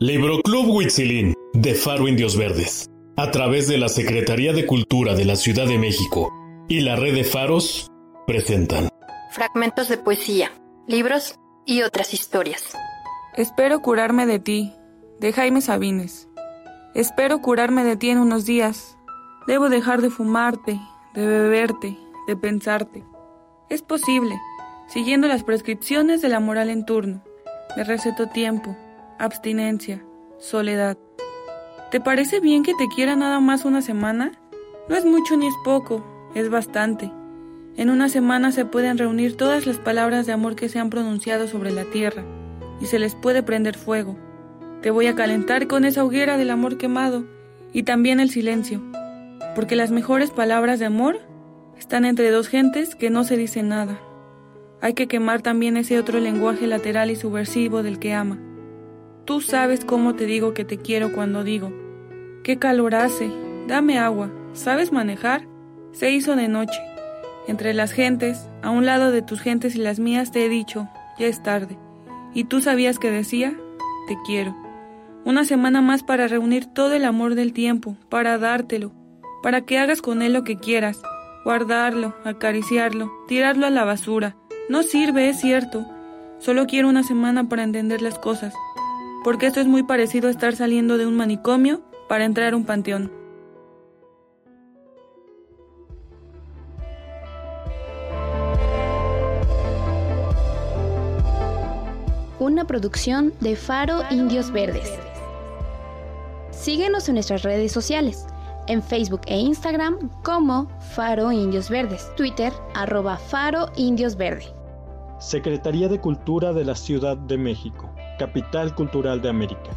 Libro Club Huitzilín de Faro Indios Verdes, a través de la Secretaría de Cultura de la Ciudad de México y la Red de Faros, presentan fragmentos de poesía, libros y otras historias. Espero curarme de ti, de Jaime Sabines. Espero curarme de ti en unos días. Debo dejar de fumarte, de beberte, de pensarte. Es posible, siguiendo las prescripciones de la moral en turno. Me receto tiempo, abstinencia, soledad. ¿Te parece bien que te quiera nada más una semana? No es mucho ni es poco, es bastante. En una semana se pueden reunir todas las palabras de amor que se han pronunciado sobre la tierra, y se les puede prender fuego. Te voy a calentar con esa hoguera del amor quemado, y también el silencio, porque las mejores palabras de amor están entre dos gentes que no se dicen nada. Hay que quemar también ese otro lenguaje lateral y subversivo del que ama. Tú sabes cómo te digo que te quiero cuando digo, qué calor hace, dame agua, ¿sabes manejar? Se hizo de noche. Entre las gentes, a un lado de tus gentes y las mías, te he dicho, ya es tarde. ¿Y tú sabías que decía? Te quiero. Una semana más para reunir todo el amor del tiempo, para dártelo, para que hagas con él lo que quieras, guardarlo, acariciarlo, tirarlo a la basura. No sirve, es cierto. Solo quiero una semana para entender las cosas, porque esto es muy parecido a estar saliendo de un manicomio para entrar a un panteón. una producción de Faro Indios Verdes. Síguenos en nuestras redes sociales, en Facebook e Instagram como Faro Indios Verdes, Twitter arroba Faro Indios Verde. Secretaría de Cultura de la Ciudad de México, Capital Cultural de América.